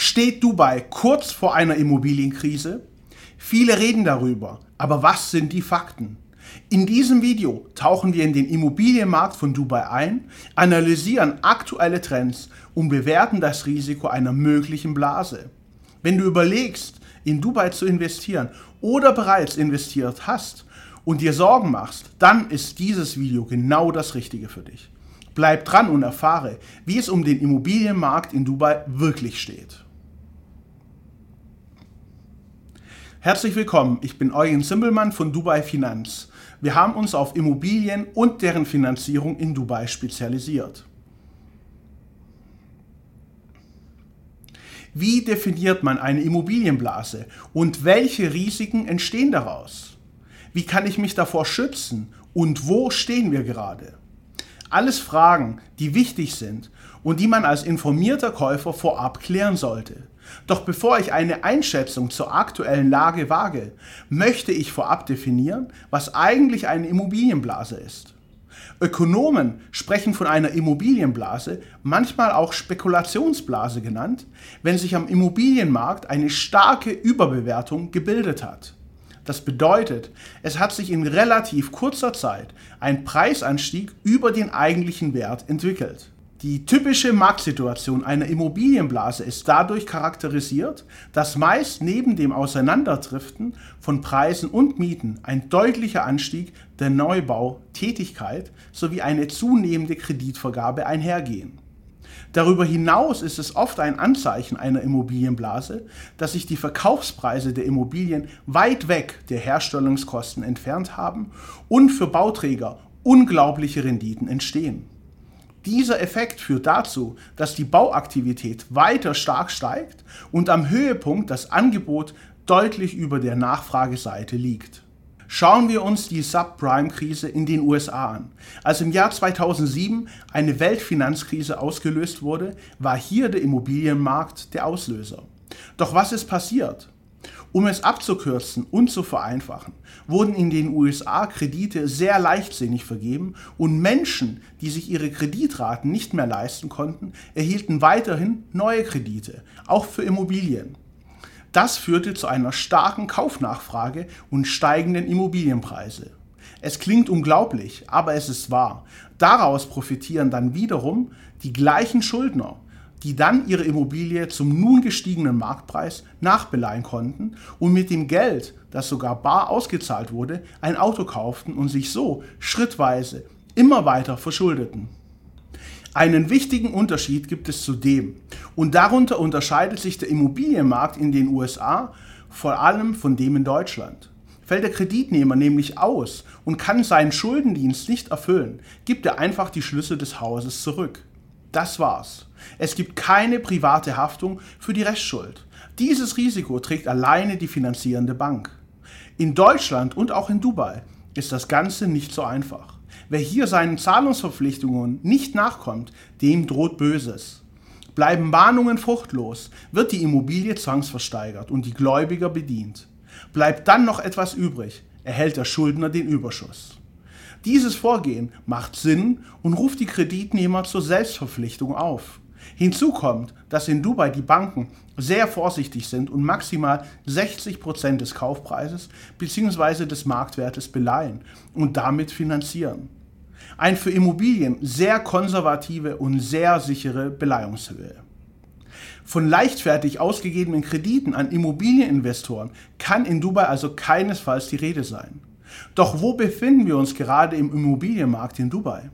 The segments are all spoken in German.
Steht Dubai kurz vor einer Immobilienkrise? Viele reden darüber, aber was sind die Fakten? In diesem Video tauchen wir in den Immobilienmarkt von Dubai ein, analysieren aktuelle Trends und bewerten das Risiko einer möglichen Blase. Wenn du überlegst, in Dubai zu investieren oder bereits investiert hast und dir Sorgen machst, dann ist dieses Video genau das Richtige für dich. Bleib dran und erfahre, wie es um den Immobilienmarkt in Dubai wirklich steht. Herzlich willkommen, ich bin Eugen Zimbelmann von Dubai Finanz. Wir haben uns auf Immobilien und deren Finanzierung in Dubai spezialisiert. Wie definiert man eine Immobilienblase und welche Risiken entstehen daraus? Wie kann ich mich davor schützen und wo stehen wir gerade? Alles Fragen, die wichtig sind und die man als informierter Käufer vorab klären sollte. Doch bevor ich eine Einschätzung zur aktuellen Lage wage, möchte ich vorab definieren, was eigentlich eine Immobilienblase ist. Ökonomen sprechen von einer Immobilienblase, manchmal auch Spekulationsblase genannt, wenn sich am Immobilienmarkt eine starke Überbewertung gebildet hat. Das bedeutet, es hat sich in relativ kurzer Zeit ein Preisanstieg über den eigentlichen Wert entwickelt. Die typische Marktsituation einer Immobilienblase ist dadurch charakterisiert, dass meist neben dem Auseinanderdriften von Preisen und Mieten ein deutlicher Anstieg der Neubautätigkeit sowie eine zunehmende Kreditvergabe einhergehen. Darüber hinaus ist es oft ein Anzeichen einer Immobilienblase, dass sich die Verkaufspreise der Immobilien weit weg der Herstellungskosten entfernt haben und für Bauträger unglaubliche Renditen entstehen. Dieser Effekt führt dazu, dass die Bauaktivität weiter stark steigt und am Höhepunkt das Angebot deutlich über der Nachfrageseite liegt. Schauen wir uns die Subprime-Krise in den USA an. Als im Jahr 2007 eine Weltfinanzkrise ausgelöst wurde, war hier der Immobilienmarkt der Auslöser. Doch was ist passiert? Um es abzukürzen und zu vereinfachen, wurden in den USA Kredite sehr leichtsinnig vergeben und Menschen, die sich ihre Kreditraten nicht mehr leisten konnten, erhielten weiterhin neue Kredite, auch für Immobilien. Das führte zu einer starken Kaufnachfrage und steigenden Immobilienpreise. Es klingt unglaublich, aber es ist wahr. Daraus profitieren dann wiederum die gleichen Schuldner, die dann ihre Immobilie zum nun gestiegenen Marktpreis nachbeleihen konnten und mit dem Geld, das sogar bar ausgezahlt wurde, ein Auto kauften und sich so schrittweise immer weiter verschuldeten. Einen wichtigen Unterschied gibt es zudem und darunter unterscheidet sich der Immobilienmarkt in den USA vor allem von dem in Deutschland. Fällt der Kreditnehmer nämlich aus und kann seinen Schuldendienst nicht erfüllen, gibt er einfach die Schlüssel des Hauses zurück. Das war's. Es gibt keine private Haftung für die Restschuld. Dieses Risiko trägt alleine die finanzierende Bank. In Deutschland und auch in Dubai ist das Ganze nicht so einfach. Wer hier seinen Zahlungsverpflichtungen nicht nachkommt, dem droht Böses. Bleiben Warnungen fruchtlos, wird die Immobilie zwangsversteigert und die Gläubiger bedient. Bleibt dann noch etwas übrig, erhält der Schuldner den Überschuss. Dieses Vorgehen macht Sinn und ruft die Kreditnehmer zur Selbstverpflichtung auf. Hinzu kommt, dass in Dubai die Banken sehr vorsichtig sind und maximal 60 Prozent des Kaufpreises bzw. des Marktwertes beleihen und damit finanzieren. Ein für Immobilien sehr konservative und sehr sichere Beleihungshöhe. Von leichtfertig ausgegebenen Krediten an Immobilieninvestoren kann in Dubai also keinesfalls die Rede sein. Doch wo befinden wir uns gerade im Immobilienmarkt in Dubai?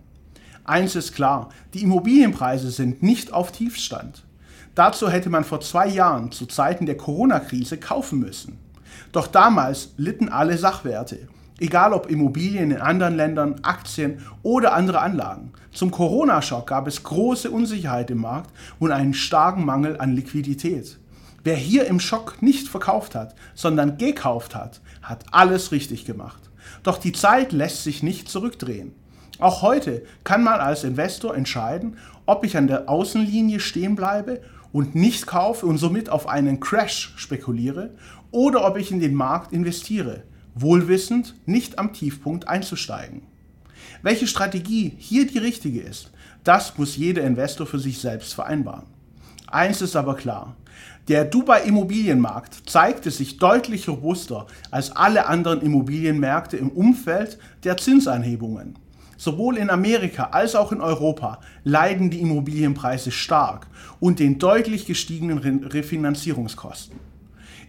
Eins ist klar, die Immobilienpreise sind nicht auf Tiefstand. Dazu hätte man vor zwei Jahren zu Zeiten der Corona-Krise kaufen müssen. Doch damals litten alle Sachwerte, egal ob Immobilien in anderen Ländern, Aktien oder andere Anlagen. Zum Corona-Schock gab es große Unsicherheit im Markt und einen starken Mangel an Liquidität. Wer hier im Schock nicht verkauft hat, sondern gekauft hat, hat alles richtig gemacht. Doch die Zeit lässt sich nicht zurückdrehen. Auch heute kann man als Investor entscheiden, ob ich an der Außenlinie stehen bleibe und nicht kaufe und somit auf einen Crash spekuliere oder ob ich in den Markt investiere, wohlwissend nicht am Tiefpunkt einzusteigen. Welche Strategie hier die richtige ist, das muss jeder Investor für sich selbst vereinbaren. Eins ist aber klar, Der Dubai-Immobilienmarkt zeigte sich deutlich robuster als alle anderen Immobilienmärkte im Umfeld der Zinsanhebungen. Sowohl in Amerika als auch in Europa leiden die Immobilienpreise stark und den deutlich gestiegenen Refinanzierungskosten.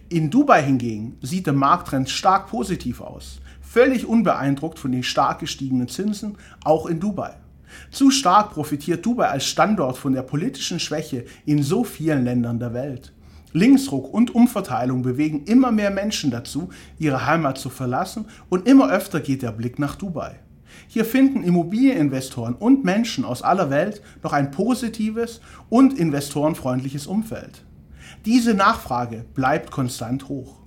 In Dubai hingegen sieht der Markttrend stark positiv aus, völlig unbeeindruckt von den stark gestiegenen Zinsen, auch in Dubai. Zu stark profitiert Dubai als Standort von der politischen Schwäche in so vielen Ländern der Welt. Linksruck und Umverteilung bewegen immer mehr Menschen dazu, ihre Heimat zu verlassen und immer öfter geht der Blick nach Dubai. Hier finden Immobilieninvestoren und Menschen aus aller Welt noch ein positives und investorenfreundliches Umfeld. Diese Nachfrage bleibt konstant hoch.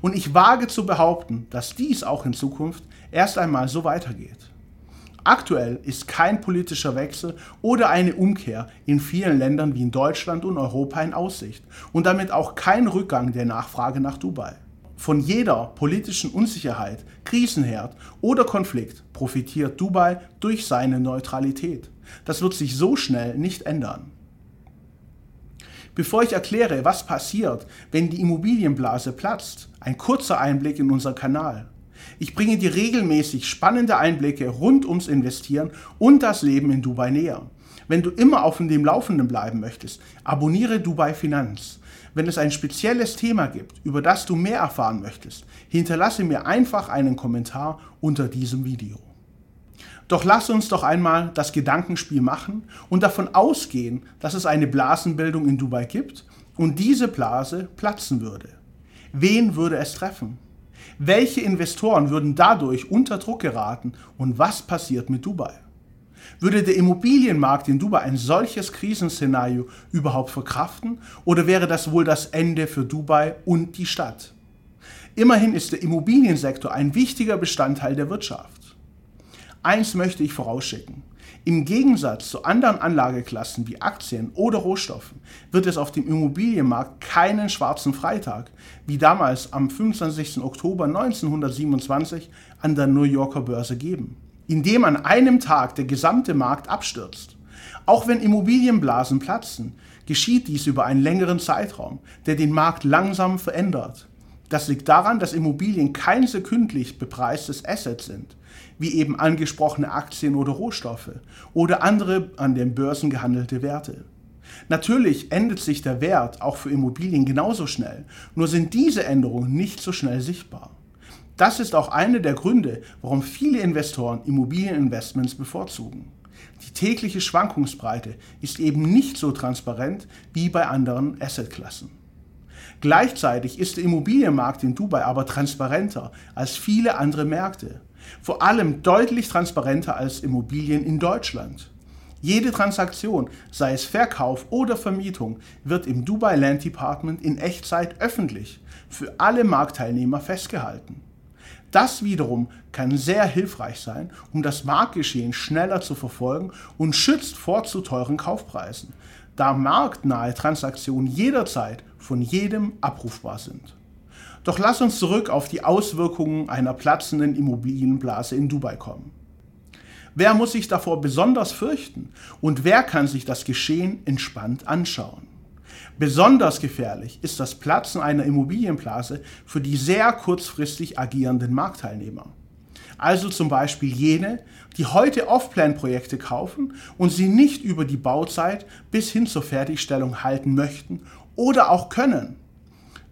Und ich wage zu behaupten, dass dies auch in Zukunft erst einmal so weitergeht. Aktuell ist kein politischer Wechsel oder eine Umkehr in vielen Ländern wie in Deutschland und Europa in Aussicht und damit auch kein Rückgang der Nachfrage nach Dubai. Von jeder politischen Unsicherheit, Krisenherd oder Konflikt profitiert Dubai durch seine Neutralität. Das wird sich so schnell nicht ändern. Bevor ich erkläre, was passiert, wenn die Immobilienblase platzt, ein kurzer Einblick in unseren Kanal. Ich bringe dir regelmäßig spannende Einblicke rund ums Investieren und das Leben in Dubai näher. Wenn du immer auf dem Laufenden bleiben möchtest, abonniere Dubai Finanz. Wenn es ein spezielles Thema gibt, über das du mehr erfahren möchtest, hinterlasse mir einfach einen Kommentar unter diesem Video. Doch lass uns doch einmal das Gedankenspiel machen und davon ausgehen, dass es eine Blasenbildung in Dubai gibt und diese Blase platzen würde. Wen würde es treffen? Welche Investoren würden dadurch unter Druck geraten und was passiert mit Dubai? Würde der Immobilienmarkt in Dubai ein solches Krisenszenario überhaupt verkraften oder wäre das wohl das Ende für Dubai und die Stadt? Immerhin ist der Immobiliensektor ein wichtiger Bestandteil der Wirtschaft. Eins möchte ich vorausschicken. Im Gegensatz zu anderen Anlageklassen wie Aktien oder Rohstoffen wird es auf dem Immobilienmarkt keinen schwarzen Freitag, wie damals am 25. Oktober 1927 an der New Yorker Börse geben, indem an einem Tag der gesamte Markt abstürzt. Auch wenn Immobilienblasen platzen, geschieht dies über einen längeren Zeitraum, der den Markt langsam verändert. Das liegt daran, dass Immobilien kein sekündlich bepreistes Asset sind, wie eben angesprochene Aktien oder Rohstoffe oder andere an den Börsen gehandelte Werte. Natürlich ändert sich der Wert auch für Immobilien genauso schnell, nur sind diese Änderungen nicht so schnell sichtbar. Das ist auch einer der Gründe, warum viele Investoren Immobilieninvestments bevorzugen. Die tägliche Schwankungsbreite ist eben nicht so transparent wie bei anderen Assetklassen. Gleichzeitig ist der Immobilienmarkt in Dubai aber transparenter als viele andere Märkte. Vor allem deutlich transparenter als Immobilien in Deutschland. Jede Transaktion, sei es Verkauf oder Vermietung, wird im Dubai Land Department in Echtzeit öffentlich für alle Marktteilnehmer festgehalten. Das wiederum kann sehr hilfreich sein, um das Marktgeschehen schneller zu verfolgen und schützt vor zu teuren Kaufpreisen, da marktnahe Transaktionen jederzeit von jedem abrufbar sind. Doch lass uns zurück auf die Auswirkungen einer platzenden Immobilienblase in Dubai kommen. Wer muss sich davor besonders fürchten und wer kann sich das Geschehen entspannt anschauen? Besonders gefährlich ist das Platzen einer Immobilienblase für die sehr kurzfristig agierenden Marktteilnehmer. Also zum Beispiel jene, die heute Off-Plan-Projekte kaufen und sie nicht über die Bauzeit bis hin zur Fertigstellung halten möchten oder auch können.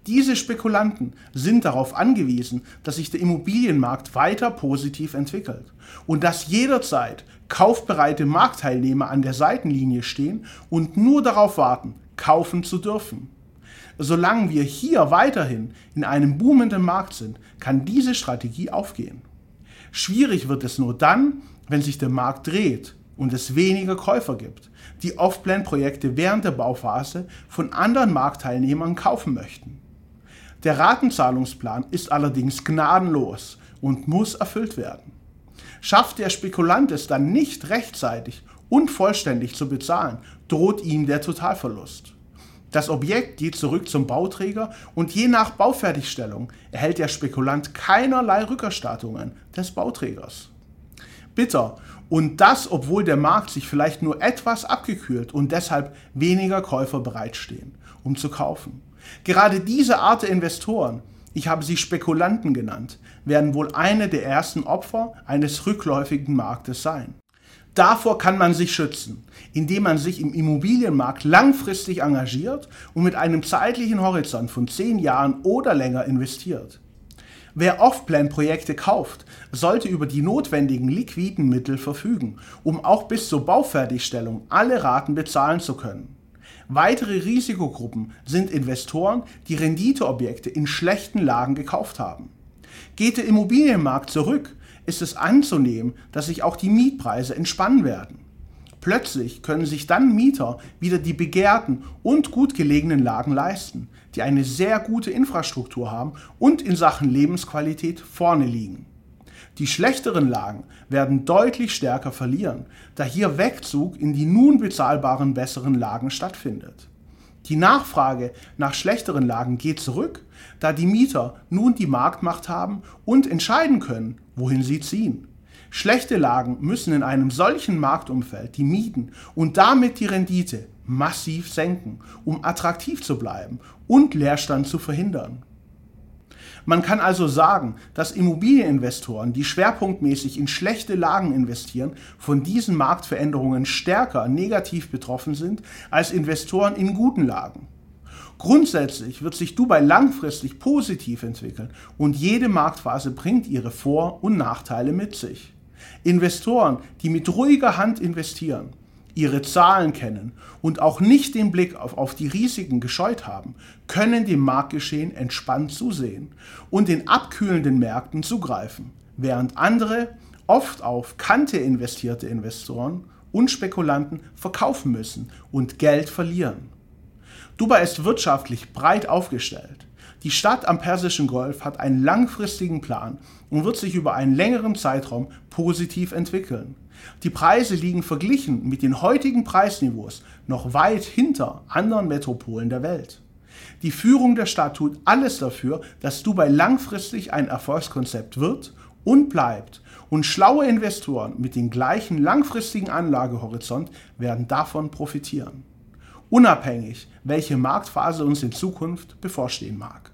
Diese Spekulanten sind darauf angewiesen, dass sich der Immobilienmarkt weiter positiv entwickelt und dass jederzeit kaufbereite Marktteilnehmer an der Seitenlinie stehen und nur darauf warten, kaufen zu dürfen. Solange wir hier weiterhin in einem boomenden Markt sind, kann diese Strategie aufgehen. Schwierig wird es nur dann, wenn sich der Markt dreht und es weniger Käufer gibt, die Off-Plan-Projekte während der Bauphase von anderen Marktteilnehmern kaufen möchten. Der Ratenzahlungsplan ist allerdings gnadenlos und muss erfüllt werden. Schafft der Spekulant es dann nicht rechtzeitig und vollständig zu bezahlen, droht ihm der Totalverlust. Das Objekt geht zurück zum Bauträger und je nach Baufertigstellung erhält der Spekulant keinerlei Rückerstattungen des Bauträgers. Bitter. Und das, obwohl der Markt sich vielleicht nur etwas abgekühlt und deshalb weniger Käufer bereitstehen um zu kaufen. Gerade diese Art der Investoren, ich habe sie Spekulanten genannt, werden wohl eine der ersten Opfer eines rückläufigen Marktes sein. Davor kann man sich schützen, indem man sich im Immobilienmarkt langfristig engagiert und mit einem zeitlichen Horizont von zehn Jahren oder länger investiert. Wer Off-Plan-Projekte kauft, sollte über die notwendigen liquiden Mittel verfügen, um auch bis zur Baufertigstellung alle Raten bezahlen zu können. Weitere Risikogruppen sind Investoren, die Renditeobjekte in schlechten Lagen gekauft haben. Geht der Immobilienmarkt zurück, ist es anzunehmen, dass sich auch die Mietpreise entspannen werden. Plötzlich können sich dann Mieter wieder die begehrten und gut gelegenen Lagen leisten, die eine sehr gute Infrastruktur haben und in Sachen Lebensqualität vorne liegen. Die schlechteren Lagen werden deutlich stärker verlieren, da hier Wegzug in die nun bezahlbaren besseren Lagen stattfindet. Die Nachfrage nach schlechteren Lagen geht zurück, da die Mieter nun die Marktmacht haben und entscheiden können, wohin sie ziehen. Schlechte Lagen müssen in einem solchen Marktumfeld die Mieten und damit die Rendite massiv senken, um attraktiv zu bleiben und Leerstand zu verhindern. Man kann also sagen, dass Immobilieninvestoren, die schwerpunktmäßig in schlechte Lagen investieren, von diesen Marktveränderungen stärker negativ betroffen sind als Investoren in guten Lagen. Grundsätzlich wird sich Dubai langfristig positiv entwickeln und jede Marktphase bringt ihre Vor- und Nachteile mit sich. Investoren, die mit ruhiger Hand investieren, ihre Zahlen kennen und auch nicht den Blick auf, auf die Risiken gescheut haben, können dem Marktgeschehen entspannt zusehen und in abkühlenden Märkten zugreifen, während andere, oft auf Kante investierte Investoren und Spekulanten verkaufen müssen und Geld verlieren. Dubai ist wirtschaftlich breit aufgestellt. Die Stadt am Persischen Golf hat einen langfristigen Plan und wird sich über einen längeren Zeitraum positiv entwickeln. Die Preise liegen verglichen mit den heutigen Preisniveaus noch weit hinter anderen Metropolen der Welt. Die Führung der Stadt tut alles dafür, dass Dubai langfristig ein Erfolgskonzept wird und bleibt. Und schlaue Investoren mit dem gleichen langfristigen Anlagehorizont werden davon profitieren. Unabhängig, welche Marktphase uns in Zukunft bevorstehen mag.